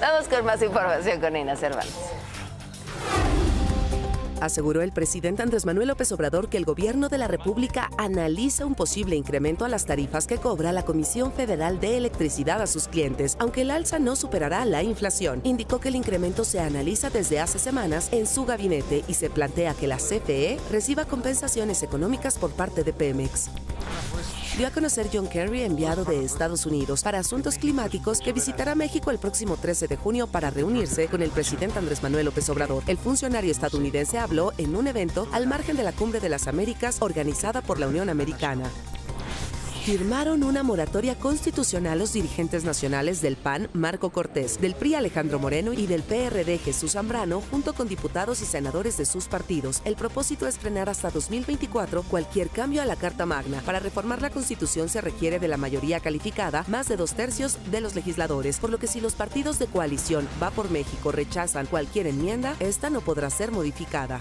Vamos con más información con Ina Cervantes. Aseguró el presidente Andrés Manuel López Obrador que el gobierno de la República analiza un posible incremento a las tarifas que cobra la Comisión Federal de Electricidad a sus clientes, aunque el alza no superará la inflación. Indicó que el incremento se analiza desde hace semanas en su gabinete y se plantea que la CFE reciba compensaciones económicas por parte de Pemex dio a conocer John Kerry, enviado de Estados Unidos para asuntos climáticos, que visitará México el próximo 13 de junio para reunirse con el presidente Andrés Manuel López Obrador. El funcionario estadounidense habló en un evento al margen de la Cumbre de las Américas organizada por la Unión Americana firmaron una moratoria constitucional los dirigentes nacionales del PAN, Marco Cortés, del PRI, Alejandro Moreno, y del PRD, Jesús Zambrano, junto con diputados y senadores de sus partidos. El propósito es frenar hasta 2024 cualquier cambio a la Carta Magna. Para reformar la Constitución se requiere de la mayoría calificada, más de dos tercios de los legisladores, por lo que si los partidos de coalición Va por México rechazan cualquier enmienda, esta no podrá ser modificada.